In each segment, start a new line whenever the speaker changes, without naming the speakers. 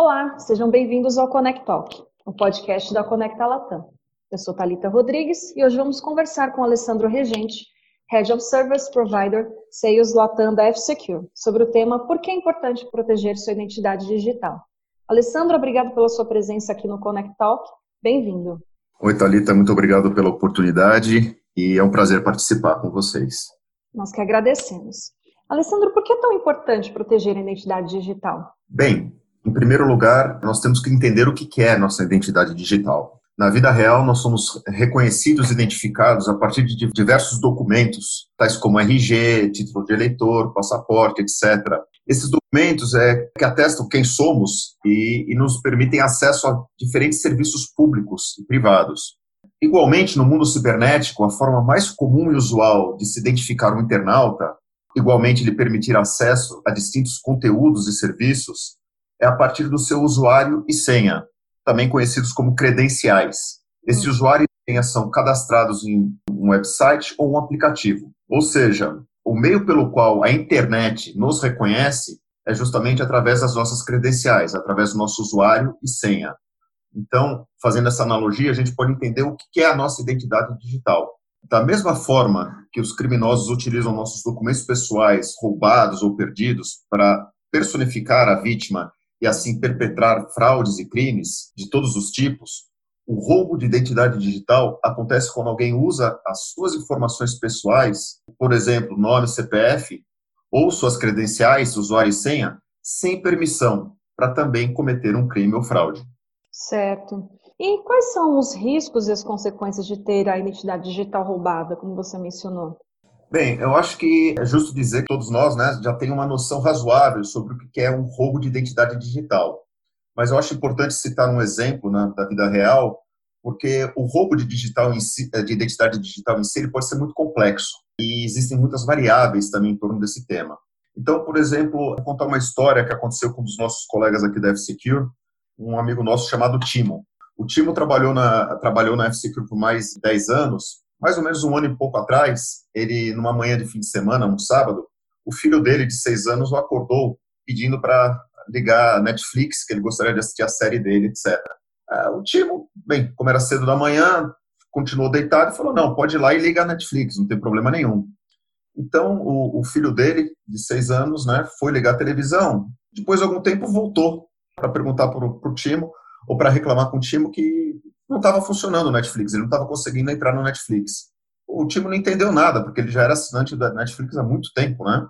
Olá, sejam bem-vindos ao Connect Talk, o podcast da Conecta Latam. Eu sou Talita Rodrigues e hoje vamos conversar com Alessandro Regente, Head of Service Provider Sales Latam da F-Secure, sobre o tema Por que é importante proteger sua identidade digital. Alessandro, obrigado pela sua presença aqui no Connect Talk. Bem-vindo.
Oi, Talita, muito obrigado pela oportunidade e é um prazer participar com vocês.
Nós que agradecemos. Alessandro, por que é tão importante proteger a identidade digital?
Bem, em primeiro lugar, nós temos que entender o que é nossa identidade digital. Na vida real, nós somos reconhecidos e identificados a partir de diversos documentos, tais como RG, título de eleitor, passaporte, etc. Esses documentos é que atestam quem somos e, e nos permitem acesso a diferentes serviços públicos e privados. Igualmente, no mundo cibernético, a forma mais comum e usual de se identificar um internauta, igualmente lhe permitir acesso a distintos conteúdos e serviços, é a partir do seu usuário e senha, também conhecidos como credenciais. Esse uhum. usuário e senha são cadastrados em um website ou um aplicativo. Ou seja, o meio pelo qual a internet nos reconhece é justamente através das nossas credenciais, através do nosso usuário e senha. Então, fazendo essa analogia, a gente pode entender o que é a nossa identidade digital. Da mesma forma que os criminosos utilizam nossos documentos pessoais roubados ou perdidos para personificar a vítima e assim perpetrar fraudes e crimes de todos os tipos, o roubo de identidade digital acontece quando alguém usa as suas informações pessoais, por exemplo, nome, CPF, ou suas credenciais, usuário e senha, sem permissão, para também cometer um crime ou fraude.
Certo. E quais são os riscos e as consequências de ter a identidade digital roubada, como você mencionou?
Bem, eu acho que é justo dizer que todos nós né, já tem uma noção razoável sobre o que é um roubo de identidade digital. Mas eu acho importante citar um exemplo né, da vida real, porque o roubo de, digital si, de identidade digital em si pode ser muito complexo e existem muitas variáveis também em torno desse tema. Então, por exemplo, vou contar uma história que aconteceu com um dos nossos colegas aqui da F-Secure, um amigo nosso chamado Timo. O Timo trabalhou na, trabalhou na F-Secure por mais de 10 anos. Mais ou menos um ano e pouco atrás, ele, numa manhã de fim de semana, um sábado, o filho dele, de 6 anos, o acordou pedindo para ligar a Netflix, que ele gostaria de assistir a série dele, etc. Ah, o Timo, bem, como era cedo da manhã, continuou deitado e falou: não, pode ir lá e liga a Netflix, não tem problema nenhum. Então, o, o filho dele, de seis anos, né, foi ligar a televisão. Depois de algum tempo, voltou para perguntar para o Timo, ou para reclamar com o Timo que não estava funcionando o Netflix, ele não estava conseguindo entrar no Netflix. O Timo não entendeu nada, porque ele já era assinante da Netflix há muito tempo, né?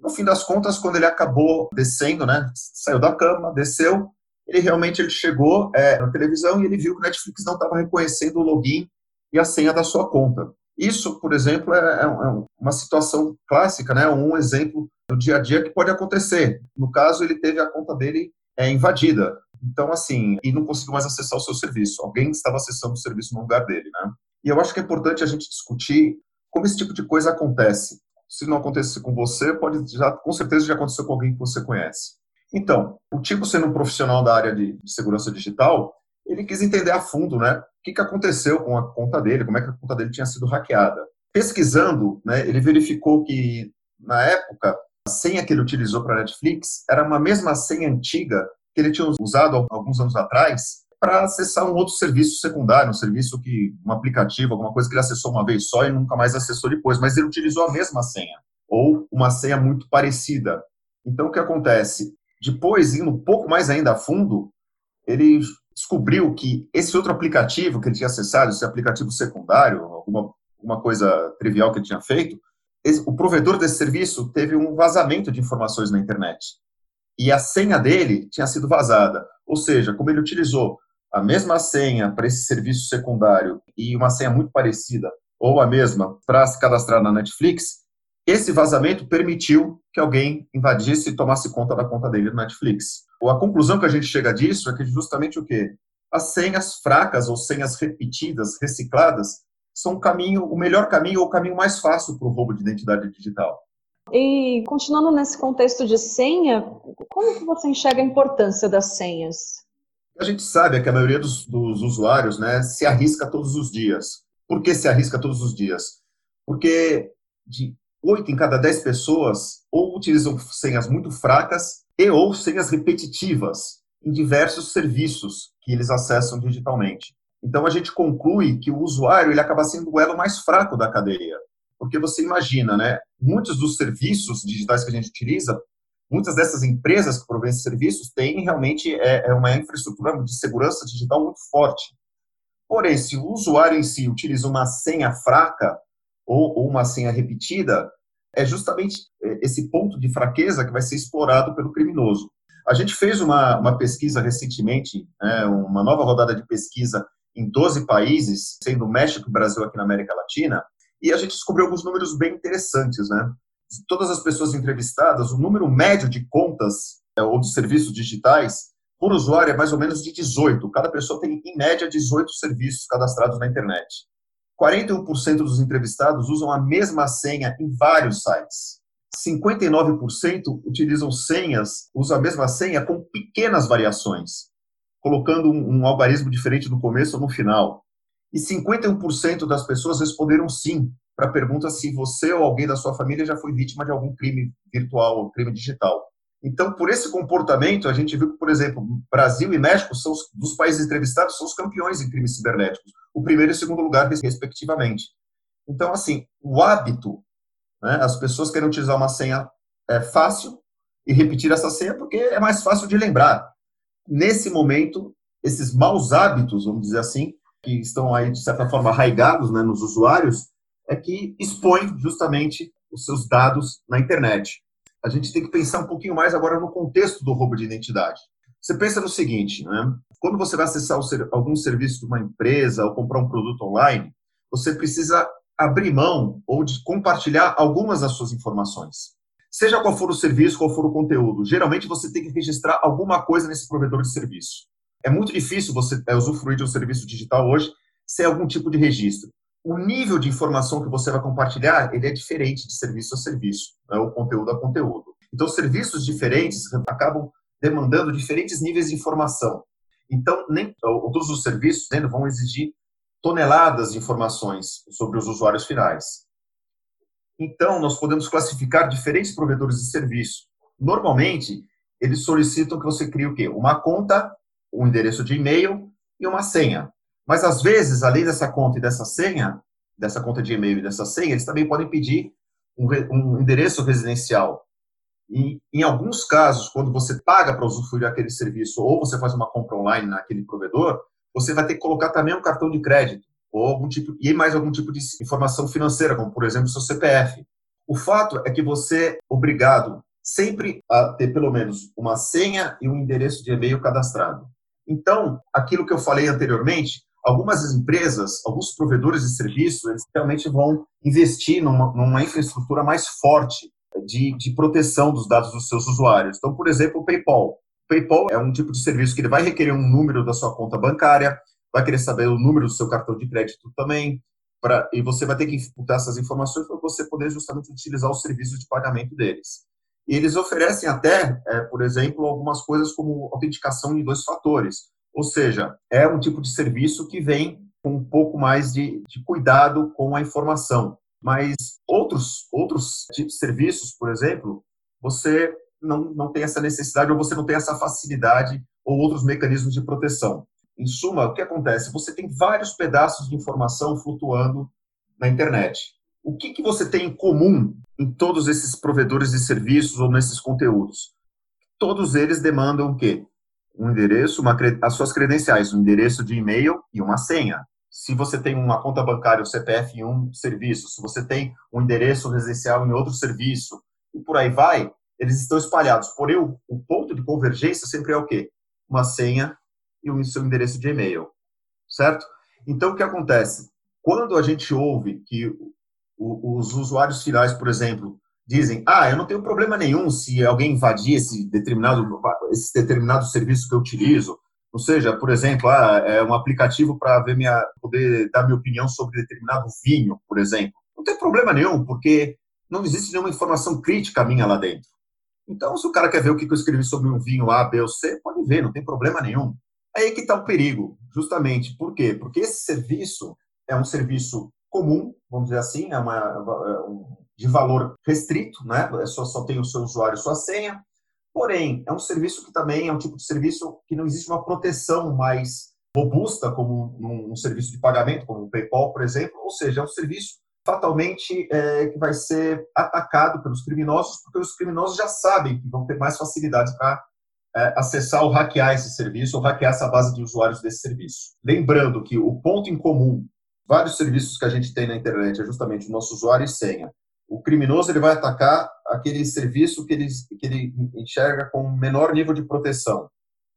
No fim das contas, quando ele acabou descendo, né, saiu da cama, desceu, ele realmente ele chegou é, na televisão e ele viu que o Netflix não estava reconhecendo o login e a senha da sua conta. Isso, por exemplo, é, é, é uma situação clássica, né, um exemplo do dia a dia que pode acontecer. No caso, ele teve a conta dele é invadida. Então, assim, e não conseguiu mais acessar o seu serviço. Alguém estava acessando o serviço no lugar dele, né? E eu acho que é importante a gente discutir como esse tipo de coisa acontece. Se não acontece com você, pode já, com certeza já aconteceu com alguém que você conhece. Então, o tipo sendo um profissional da área de, segurança digital, ele quis entender a fundo, né? O que, que aconteceu com a conta dele, como é que a conta dele tinha sido hackeada. Pesquisando, né, ele verificou que, na época, a senha que ele utilizou para Netflix era uma mesma senha antiga que ele tinha usado alguns anos atrás para acessar um outro serviço secundário, um serviço que, um aplicativo, alguma coisa que ele acessou uma vez só e nunca mais acessou depois, mas ele utilizou a mesma senha, ou uma senha muito parecida. Então, o que acontece? Depois, indo um pouco mais ainda a fundo, ele descobriu que esse outro aplicativo que ele tinha acessado, esse aplicativo secundário, alguma, coisa trivial que ele tinha feito, o provedor desse serviço teve um vazamento de informações na internet. E a senha dele tinha sido vazada. Ou seja, como ele utilizou a mesma senha para esse serviço secundário e uma senha muito parecida, ou a mesma, para se cadastrar na Netflix, esse vazamento permitiu que alguém invadisse e tomasse conta da conta dele no Netflix. A conclusão que a gente chega disso é que justamente o quê? As senhas fracas ou senhas repetidas, recicladas, são o caminho, o melhor caminho ou o caminho mais fácil para o roubo de identidade digital.
E continuando nesse contexto de senha, como que você enxerga a importância das senhas?
A gente sabe que a maioria dos, dos usuários né, se arrisca todos os dias. Por que se arrisca todos os dias? Porque de 8 em cada 10 pessoas ou utilizam senhas muito fracas e ou senhas repetitivas. em diversos serviços que eles acessam digitalmente. Então a gente conclui que o usuário ele acaba sendo o elo mais fraco da cadeia, porque você imagina, né? Muitos dos serviços digitais que a gente utiliza, muitas dessas empresas que provêm serviços têm realmente é, é uma infraestrutura de segurança digital muito forte. Porém, se o usuário em si utiliza uma senha fraca ou, ou uma senha repetida, é justamente é, esse ponto de fraqueza que vai ser explorado pelo criminoso. A gente fez uma, uma pesquisa recentemente, né, uma nova rodada de pesquisa em 12 países, sendo México e Brasil aqui na América Latina, e a gente descobriu alguns números bem interessantes, né? De todas as pessoas entrevistadas, o número médio de contas é, ou de serviços digitais por usuário é mais ou menos de 18. Cada pessoa tem, em média, 18 serviços cadastrados na internet. 41% dos entrevistados usam a mesma senha em vários sites. 59% utilizam senhas, usam a mesma senha com pequenas variações, colocando um, um algarismo diferente no começo ou no final. E 51% das pessoas responderam sim para a pergunta se você ou alguém da sua família já foi vítima de algum crime virtual ou crime digital. Então, por esse comportamento, a gente viu que, por exemplo, Brasil e México são os, dos países entrevistados são os campeões em crimes cibernéticos, o primeiro e o segundo lugar, respectivamente. Então, assim, o hábito né? As pessoas querem utilizar uma senha é, fácil e repetir essa senha porque é mais fácil de lembrar. Nesse momento, esses maus hábitos, vamos dizer assim, que estão aí, de certa forma, arraigados né, nos usuários, é que expõem justamente os seus dados na internet. A gente tem que pensar um pouquinho mais agora no contexto do roubo de identidade. Você pensa no seguinte, né? quando você vai acessar algum serviço de uma empresa ou comprar um produto online, você precisa abrir mão ou de compartilhar algumas das suas informações. Seja qual for o serviço, qual for o conteúdo, geralmente você tem que registrar alguma coisa nesse provedor de serviço. É muito difícil você é, usufruir de um serviço digital hoje sem algum tipo de registro. O nível de informação que você vai compartilhar ele é diferente de serviço a serviço, né, ou conteúdo a conteúdo. Então, serviços diferentes acabam demandando diferentes níveis de informação. Então, nem todos os serviços né, vão exigir toneladas de informações sobre os usuários finais. Então, nós podemos classificar diferentes provedores de serviço. Normalmente, eles solicitam que você crie o quê? Uma conta, um endereço de e-mail e uma senha. Mas, às vezes, além dessa conta e dessa senha, dessa conta de e-mail e dessa senha, eles também podem pedir um, um endereço residencial. E, em alguns casos, quando você paga para usufruir aquele serviço ou você faz uma compra online naquele provedor, você vai ter que colocar também um cartão de crédito ou algum tipo e mais algum tipo de informação financeira, como por exemplo seu CPF. O fato é que você é obrigado sempre a ter pelo menos uma senha e um endereço de e-mail cadastrado. Então, aquilo que eu falei anteriormente, algumas empresas, alguns provedores de serviços, eles realmente vão investir numa, numa infraestrutura mais forte de, de, proteção dos dados dos seus usuários. Então, por exemplo, o PayPal. PayPal é um tipo de serviço que ele vai requerer um número da sua conta bancária, vai querer saber o número do seu cartão de crédito também, pra, e você vai ter que imputar essas informações para você poder justamente utilizar os serviços de pagamento deles. E eles oferecem até, é, por exemplo, algumas coisas como autenticação em dois fatores, ou seja, é um tipo de serviço que vem com um pouco mais de, de cuidado com a informação. Mas outros, outros tipos de serviços, por exemplo, você não, não tem essa necessidade ou você não tem essa facilidade ou outros mecanismos de proteção. Em suma, o que acontece? Você tem vários pedaços de informação flutuando na internet. O que, que você tem em comum em todos esses provedores de serviços ou nesses conteúdos? Todos eles demandam o quê? Um endereço, uma, as suas credenciais, um endereço de e-mail e uma senha. Se você tem uma conta bancária, um CPF em um serviço, se você tem um endereço residencial em outro serviço, e por aí vai, eles estão espalhados. Porém, o, o ponto de convergência sempre é o quê? Uma senha e o seu endereço de e-mail, certo? Então, o que acontece? Quando a gente ouve que os usuários finais, por exemplo, dizem, ah, eu não tenho problema nenhum se alguém invadir esse determinado, esse determinado serviço que eu utilizo, ou seja, por exemplo, ah, é um aplicativo para ver minha, poder dar minha opinião sobre determinado vinho, por exemplo. Não tem problema nenhum, porque não existe nenhuma informação crítica minha lá dentro. Então, se o cara quer ver o que eu escrevi sobre um vinho A, B ou C, pode ver, não tem problema nenhum. Aí que está o perigo, justamente. Por quê? Porque esse serviço é um serviço comum, vamos dizer assim, é uma, um, de valor restrito, né? É só, só tem o seu usuário e sua senha. Porém, é um serviço que também é um tipo de serviço que não existe uma proteção mais robusta, como um, um serviço de pagamento, como o PayPal, por exemplo, ou seja, é um serviço fatalmente é, que vai ser atacado pelos criminosos, porque os criminosos já sabem que vão ter mais facilidade para é, acessar ou hackear esse serviço, ou hackear essa base de usuários desse serviço. Lembrando que o ponto em comum, vários serviços que a gente tem na internet, é justamente o nosso usuário e senha. O criminoso ele vai atacar aquele serviço que ele, que ele enxerga com menor nível de proteção,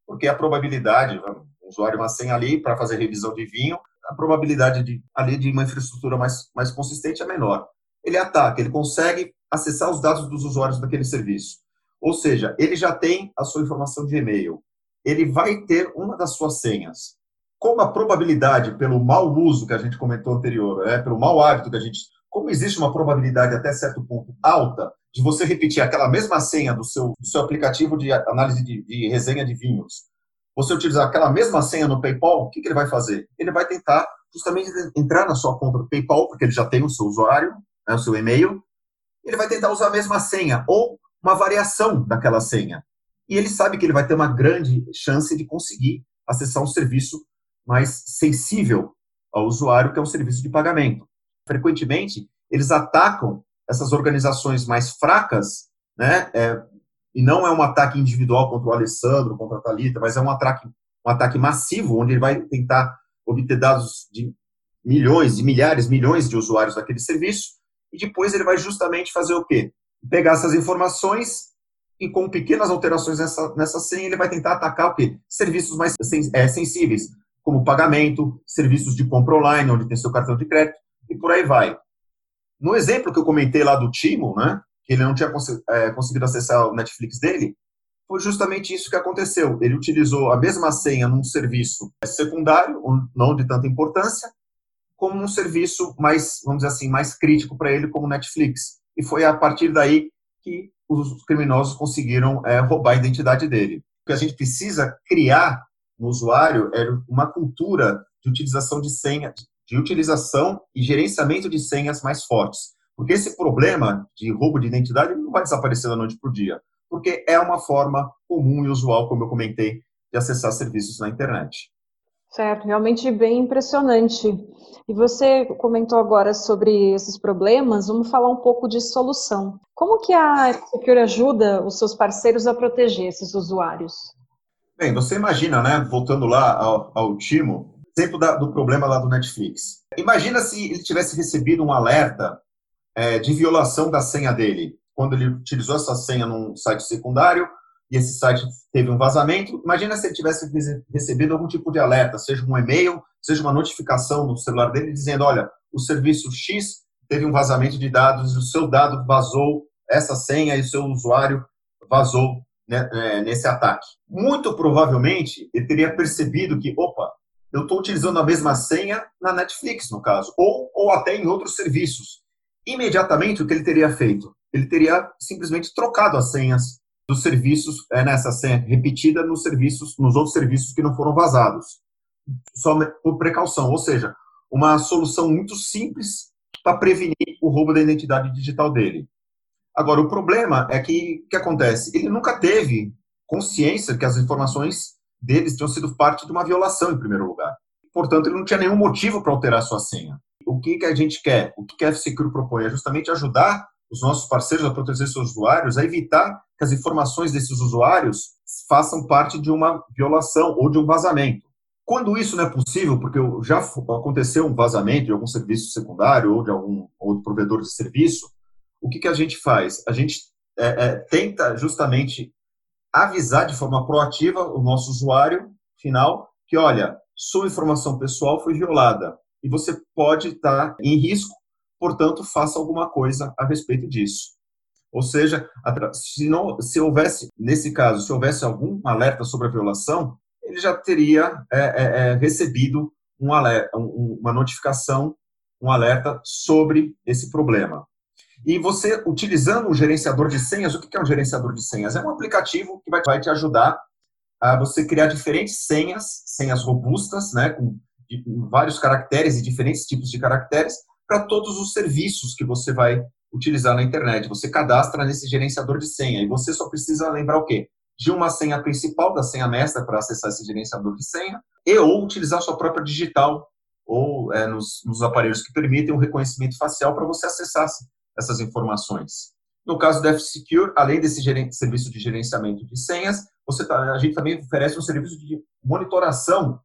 porque a probabilidade, um usuário uma senha ali para fazer revisão de vinho, a probabilidade de ali de uma infraestrutura mais, mais consistente é menor. Ele ataca, ele consegue acessar os dados dos usuários daquele serviço. Ou seja, ele já tem a sua informação de e-mail. Ele vai ter uma das suas senhas. Como a probabilidade, pelo mau uso que a gente comentou anterior, é, pelo mau hábito que a gente. Como existe uma probabilidade até certo ponto alta de você repetir aquela mesma senha do seu, do seu aplicativo de análise de, de resenha de vinhos você utilizar aquela mesma senha no PayPal, o que, que ele vai fazer? Ele vai tentar justamente entrar na sua conta do PayPal, porque ele já tem o seu usuário, né, o seu e-mail, ele vai tentar usar a mesma senha ou uma variação daquela senha. E ele sabe que ele vai ter uma grande chance de conseguir acessar um serviço mais sensível ao usuário, que é um serviço de pagamento. Frequentemente, eles atacam essas organizações mais fracas, né, é, e não é um ataque individual contra o Alessandro, contra a Thalita, mas é um ataque, um ataque massivo, onde ele vai tentar obter dados de milhões, de milhares, milhões de usuários daquele serviço, e depois ele vai justamente fazer o quê? Pegar essas informações e com pequenas alterações nessa, nessa senha, ele vai tentar atacar o quê? Serviços mais é, sensíveis, como pagamento, serviços de compra online, onde tem seu cartão de crédito, e por aí vai. No exemplo que eu comentei lá do Timo, né, que ele não tinha é, conseguido acessar o Netflix dele, foi justamente isso que aconteceu. Ele utilizou a mesma senha num serviço secundário, não de tanta importância, como um serviço mais, vamos dizer assim, mais crítico para ele, como o Netflix. E foi a partir daí que os criminosos conseguiram é, roubar a identidade dele. O que a gente precisa criar no usuário é uma cultura de utilização de senha, de utilização e gerenciamento de senhas mais fortes. Porque esse problema de roubo de identidade não vai desaparecer da noite para o dia, porque é uma forma comum e usual, como eu comentei, de acessar serviços na internet.
Certo, realmente bem impressionante. E você comentou agora sobre esses problemas, vamos falar um pouco de solução. Como que a Secure ajuda os seus parceiros a proteger esses usuários?
Bem, você imagina, né, voltando lá ao, ao Timo, exemplo da, do problema lá do Netflix. Imagina se ele tivesse recebido um alerta é, de violação da senha dele. Quando ele utilizou essa senha num site secundário e esse site teve um vazamento, imagina se ele tivesse recebido algum tipo de alerta, seja um e-mail, seja uma notificação no celular dele dizendo, olha, o serviço X teve um vazamento de dados, o seu dado vazou, essa senha e o seu usuário vazou né, é, nesse ataque. Muito provavelmente ele teria percebido que, opa, eu estou utilizando a mesma senha na Netflix, no caso, ou, ou até em outros serviços imediatamente o que ele teria feito? Ele teria simplesmente trocado as senhas dos serviços, é, nessa senha repetida nos serviços, nos outros serviços que não foram vazados, só por precaução, ou seja, uma solução muito simples para prevenir o roubo da identidade digital dele. Agora, o problema é que o que acontece? Ele nunca teve consciência que as informações deles tinham sido parte de uma violação, em primeiro lugar. Portanto, ele não tinha nenhum motivo para alterar sua senha o que, que a gente quer? O que a F-Secure propõe? É justamente ajudar os nossos parceiros a proteger seus usuários, a evitar que as informações desses usuários façam parte de uma violação ou de um vazamento. Quando isso não é possível, porque já aconteceu um vazamento de algum serviço secundário ou de algum outro provedor de serviço, o que, que a gente faz? A gente é, é, tenta justamente avisar de forma proativa o nosso usuário final que, olha, sua informação pessoal foi violada e você pode estar em risco, portanto, faça alguma coisa a respeito disso. Ou seja, se, não, se houvesse, nesse caso, se houvesse algum alerta sobre a violação, ele já teria é, é, é, recebido um alerta, um, uma notificação, um alerta sobre esse problema. E você, utilizando o gerenciador de senhas, o que é um gerenciador de senhas? É um aplicativo que vai, te ajudar a você criar diferentes senhas, senhas robustas, né, com vários caracteres e diferentes tipos de caracteres para todos os serviços que você vai utilizar na internet. Você cadastra nesse gerenciador de senha e você só precisa lembrar o quê? De uma senha principal, da senha mestra para acessar esse gerenciador de senha, e ou utilizar sua própria digital ou é, nos, nos, aparelhos que permitem o reconhecimento facial para você acessar essas informações. No caso do F-Secure, além desse serviço de gerenciamento de senhas, você tá, a gente também oferece um serviço de monitoração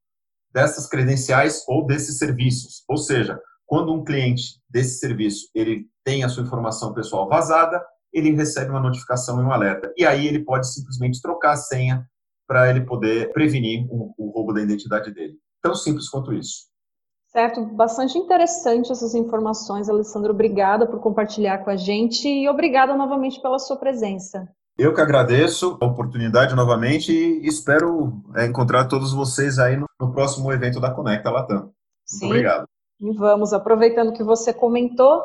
dessas credenciais ou desses serviços. Ou seja, quando um cliente desse serviço ele tem a sua informação pessoal vazada, ele recebe uma notificação e um alerta. E aí ele pode simplesmente trocar a senha para ele poder prevenir o, o roubo da identidade dele. Tão simples quanto isso.
Certo, bastante interessante essas informações, Alessandro. Obrigada por compartilhar com a gente e obrigada novamente pela sua presença.
Eu que agradeço a oportunidade novamente e espero é, encontrar todos vocês aí no, próximo evento da Conecta Latam.
Sim. Muito obrigado. E vamos, aproveitando que você comentou,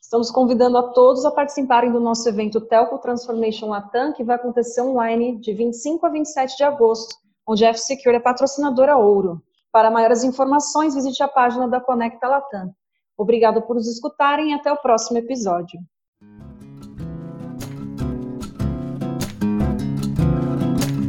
estamos convidando a todos a participarem do nosso evento Telco Transformation Latam, que vai acontecer online de 25 a 27 de agosto, onde a F-Secure é patrocinadora ouro. Para maiores informações, visite a página da Conecta Latam. Obrigado por nos escutarem e até o próximo episódio.